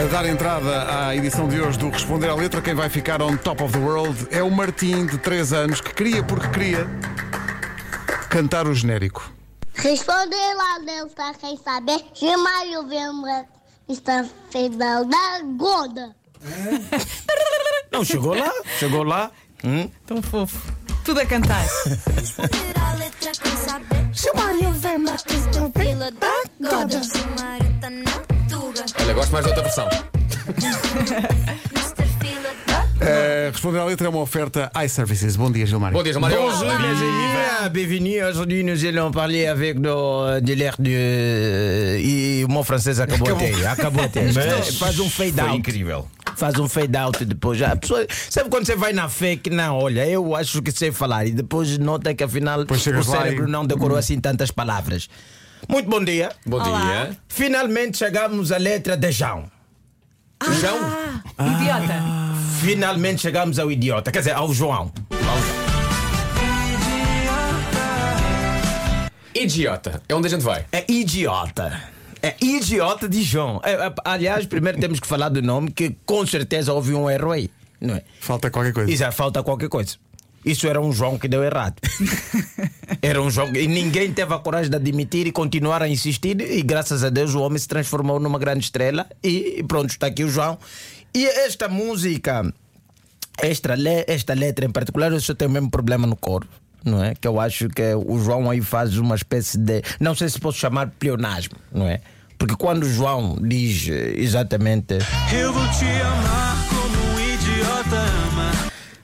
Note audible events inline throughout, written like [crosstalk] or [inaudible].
A dar entrada à edição de hoje do Responder à Letra, quem vai ficar on top of the world é o Martim, de 3 anos, que queria, porque queria, cantar o genérico. Responder lá pra quem saber. Gilmário Vembra está fedal da gorda. Não, chegou lá, chegou lá. Hum? Tão fofo. Tudo a cantar. Gilmário Vembra está fila da gorda. Olha, gosto mais da outra versão. Uh, [laughs] responder à letra é uma oferta iServices. Bom dia, Gilmário. Bom dia. Bonjour, mes amis. Bienvenue. Aujourd'hui, nous allons parler avec nos de. E o meu francês acabou até. Acabou até. Mas faz um fade out. incrível. Faz um fade out depois. Já. A pessoa, sabe quando você vai na fé que não, olha, eu acho que sei falar e depois nota que afinal o cérebro e- não decorou assim tantas palavras. Muito bom dia. Bom Olá. dia. Finalmente chegamos à letra de João. João? Ah, idiota. Finalmente chegamos ao idiota, quer dizer, ao João. Idiota. É onde a gente vai. É idiota. É idiota de João. É, é, aliás, primeiro temos que falar do nome, que com certeza houve um erro aí. Não é? Falta qualquer coisa. Isso é, falta qualquer coisa. Isso era um João que deu errado. [laughs] era um João. E ninguém teve a coragem de admitir e continuar a insistir. E graças a Deus o homem se transformou numa grande estrela. E pronto, está aqui o João. E esta música, esta, le- esta letra em particular, eu só tenho o mesmo problema no coro. Não é? Que eu acho que o João aí faz uma espécie de. Não sei se posso chamar de pleonasmo, não é? Porque quando o João diz exatamente. Eu vou te amar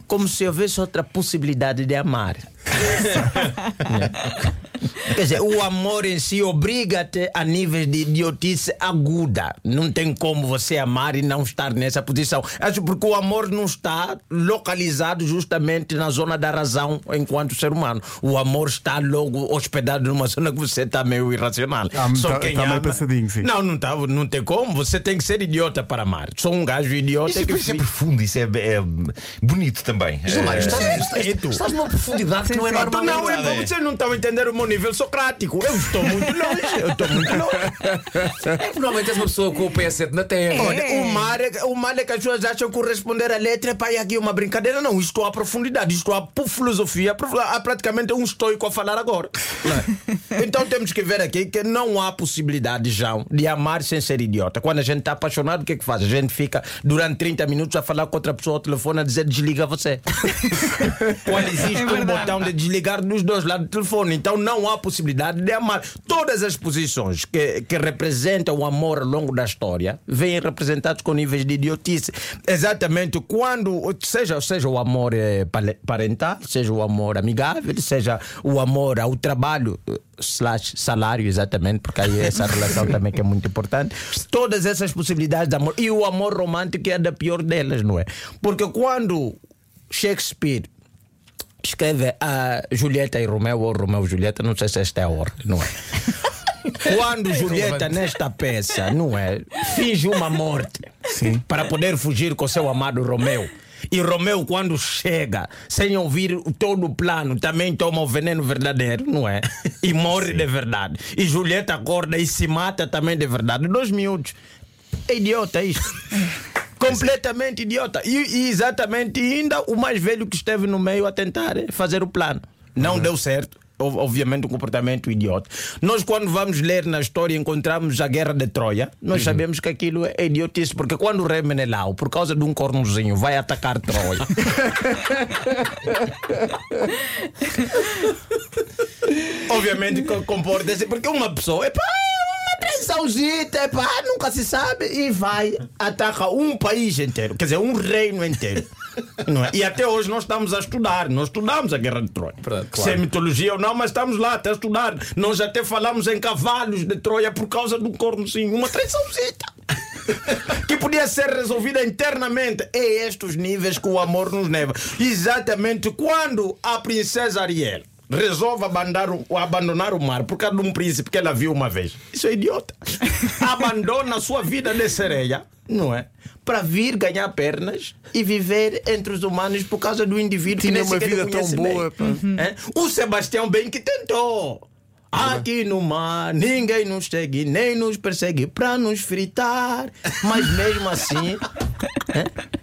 como se houvesse outra possibilidade de amar. [laughs] Quer dizer, o amor em si obriga-te a níveis de idiotice aguda. Não tem como você amar e não estar nessa posição. Acho porque o amor não está localizado justamente na zona da razão enquanto ser humano. O amor está logo hospedado numa [laughs] zona que você está meio irracional. Ah, tá- tá meio pensadinho, sim. Não, não, tá, não tem como. Você tem que ser idiota para amar. Sou um gajo idiota Isso, é- que isso é profundo, isso é, é bonito também. Mário, Eh, estás, estás, é tu. estás numa profundidade que não é normal. Não, é, é. vocês não estão a entender o meu nível socrático. Eu estou muito longe. Eu estou muito longe. É normalmente és uma pessoa com o PS7 na terra. Olha, o mal, é, o mal é que as pessoas acham que o responder a letra é para ir aqui uma brincadeira. Não, isto há profundidade, há por filosofia. Há praticamente um estoico a falar agora. É? Então temos que ver aqui que não há possibilidade, João, de amar sem ser idiota. Quando a gente está apaixonado, o que é que faz? A gente fica durante 30 minutos a falar com outra pessoa ao telefone a dizer desliga você. [laughs] Quando existe um botão de desligar dos dois lados do telefone. Então não há possibilidade de amar. Todas as posições que, que representam o amor ao longo da história vêm representados com níveis de idiotice. Exatamente quando, seja, seja o amor eh, parental, seja o amor amigável, seja o amor ao trabalho. eh, Slash salário, exatamente, porque aí essa [laughs] relação também que é muito importante. Todas essas possibilidades de amor. E o amor romântico é da pior delas, não é? Porque quando Shakespeare escreve a Julieta e Romeu ou Romeu e Julieta, não sei se esta é a ordem, não é? [laughs] Quando Julieta nesta peça, não é? Finge uma morte para poder fugir com seu amado Romeu. E Romeu, quando chega, sem ouvir todo o plano, também toma o veneno verdadeiro, não é? E morre de verdade. E Julieta acorda e se mata também de verdade. Dois miúdos. É idiota isto. Completamente idiota. E, e exatamente ainda o mais velho que esteve no meio a tentar eh, fazer o plano. Não deu certo. Ob- Obviamente um comportamento idiota. Nós, quando vamos ler na história, encontramos a guerra de Troia. Nós sabemos que aquilo é idiotice, porque quando o rei Menelau, por causa de um cornozinho, vai atacar Troia. [laughs] [laughs] Obviamente co- comporta-se, porque uma pessoa, epá, é uma traiçãozita, epá, nunca se sabe, e vai, ataca um país inteiro, quer dizer, um reino inteiro. [laughs] É? E até hoje nós estamos a estudar, nós estudamos a Guerra de Troia. Claro. Se é mitologia ou não, mas estamos lá até a estudar. Nós até falamos em cavalos de Troia por causa do cornozinho, uma traiçãozita. [laughs] que podia ser resolvida internamente. É estes níveis que o amor nos leva. Exatamente quando a princesa Ariel resolve abandonar o, abandonar o mar por causa de um príncipe que ela viu uma vez. Isso é idiota. [laughs] Abandona a sua vida de sereia, não é? Para vir ganhar pernas e viver entre os humanos por causa do indivíduo Tinha que nem uma vida tão boa, bem. É? O Sebastião bem que tentou. Aqui no mar ninguém nos segue, nem nos persegue pra nos fritar. Mas mesmo assim. [laughs] é?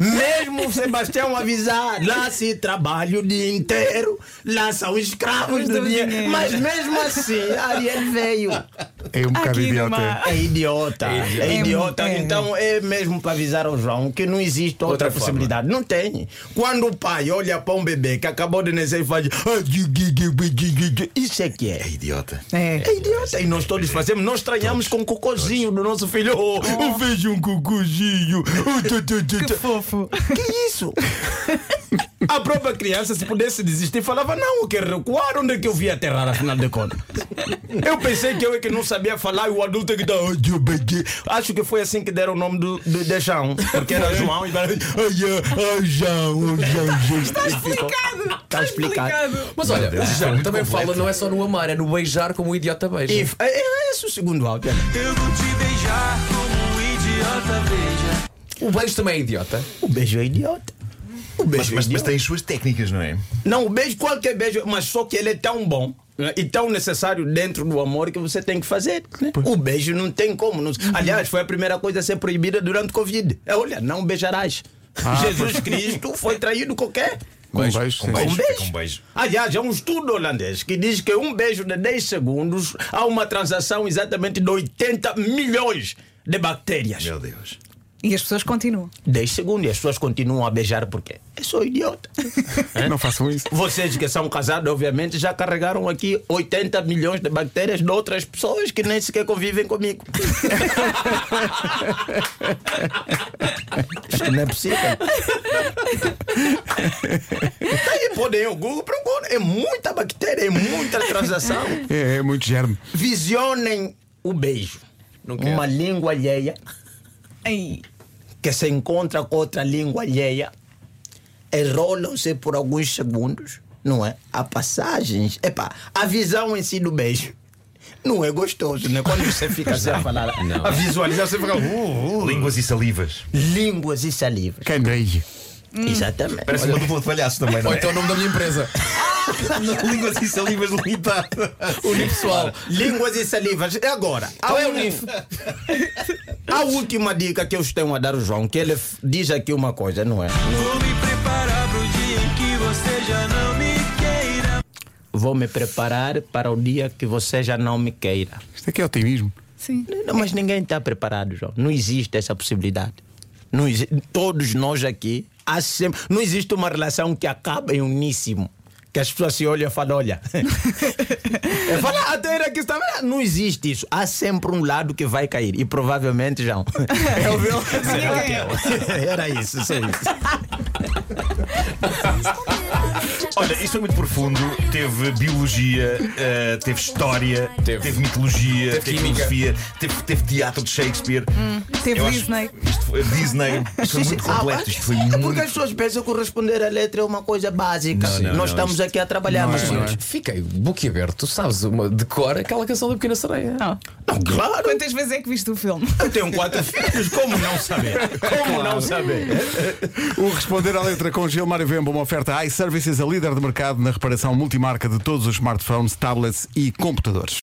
Mesmo o Sebastião avisar, lá se trabalha o dia inteiro, lá são escravos do do dinheiro. dinheiro. Mas mesmo assim, Ariel veio. É um bocado Aqui idiota. numa- É [laughs] idiota, é idiota. É, é. Então é mesmo para avisar ao João que não existe outra, Outra forma. possibilidade. Não tem. Quando o pai olha para um bebê que acabou de nascer e faz. "Ah, Isso é que é. É idiota. É. É idiota. E nós todos fazemos. Nós estranhamos com o cocôzinho do nosso filho. Oh, eu vejo um cocôzinho. Oh, tu, tu, tu, Que fofo. Que isso? [laughs] A própria criança, se pudesse desistir, falava: Não, eu quero recuar. Onde é que eu vi aterrar, afinal de contas? Eu pensei que eu é que não sabia falar e o adulto é que tá. "Ai, eu peguei." Acho que foi assim que deram o nome do, do, de João. Porque era João e vai. Ai, ai, ai, João, João, João. Está explicado. Está explicado. Mas olha, o é João muito também completo. fala, não é só no amar, é no beijar como um idiota beija. E é, é esse o segundo áudio. Eu vou te beijar como um idiota, veja. O beijo também é idiota. O beijo é idiota. O beijo Mas, é mas, mas tem as suas técnicas, não é? Não, o beijo, qualquer beijo, mas só que ele é tão bom né, e tão necessário dentro do amor que você tem que fazer. né? O beijo não tem como. não- Aliás, foi a primeira coisa a ser proibida durante o Covid. É, olha, não beijarás. [laughs] Jesus Cristo foi traído quê? Com um beijo, beijo. Com beijo. com beijo. Aliás, há um estudo holandês que diz que um beijo de 10 segundos há uma transação exatamente de 80 milhões de bactérias. Meu Deus. E as pessoas continuam. 10 segundos e as pessoas continuam a beijar porque é só idiota. [laughs] Não façam isso. Vocês que são casados, obviamente, já carregaram aqui 80 milhões de bactérias de outras pessoas que nem sequer convivem comigo. [laughs] Isto não é possível. Aí podem ir ao Google, procuram. É muita bactéria, é muita transação. É, é muito germe. Visionem o beijo. Uma língua alheia Ai. Que se encontra com outra língua alheia, enrolam-se por alguns segundos, não é? Há passagens. Epá, a visão em si do beijo não é gostoso, né? Quando você fica assim a falar, a visualizar, você fica. Uh, uh, Línguas e salivas. línguas e salivas. Candeia. Exatamente. Parece uma dupla de palhaços também, não Ou é? então o nome da minha empresa. [laughs] [laughs] Línguas e salivas limitada. Unipessoal. Línguas e salivas. E agora? Qual é a o NIF? [laughs] A última dica que eu tenho a dar ao João, que ele diz aqui uma coisa, não é? Vou me preparar pro dia em que você já não me queira. Vou me preparar para o dia que você já não me queira. Isto aqui é otimismo. Sim. Não, mas ninguém está preparado, João. Não existe essa possibilidade. Não exi- Todos nós aqui, há sempre... não existe uma relação que acaba em uníssimo. Que as pessoas se olham e falam: olha. [laughs] Eu falo, ah, até era que está. Não existe isso. Há sempre um lado que vai cair. E provavelmente, João. [laughs] É o meu. [laughs] Era isso, sim. Olha, isto foi muito profundo. Teve biologia, eh, teve história, Teve. teve, mitologia, Teve teve, filosofia, teve, teve teatro de Shakespeare. Teve Eu Disney. Isto foi, Disney. [laughs] Isto foi muito Ah, completo. Isto foi é porque muito. as pessoas pensam que responder a letra é uma coisa básica. Não, não, Nós não, estamos isto- aqui a trabalhar, mas Fiquei boquiaberto. Tu sabes uma, de cor aquela canção da Pequena Sereia. Não. Não, claro. Quantas vezes é que viste o filme? Eu tenho quatro [laughs] filhos, como não saber? Como não saber? O Responder à Letra com Gilmário Vemba, uma oferta iServices, a líder de mercado na reparação multimarca de todos os smartphones, tablets e computadores.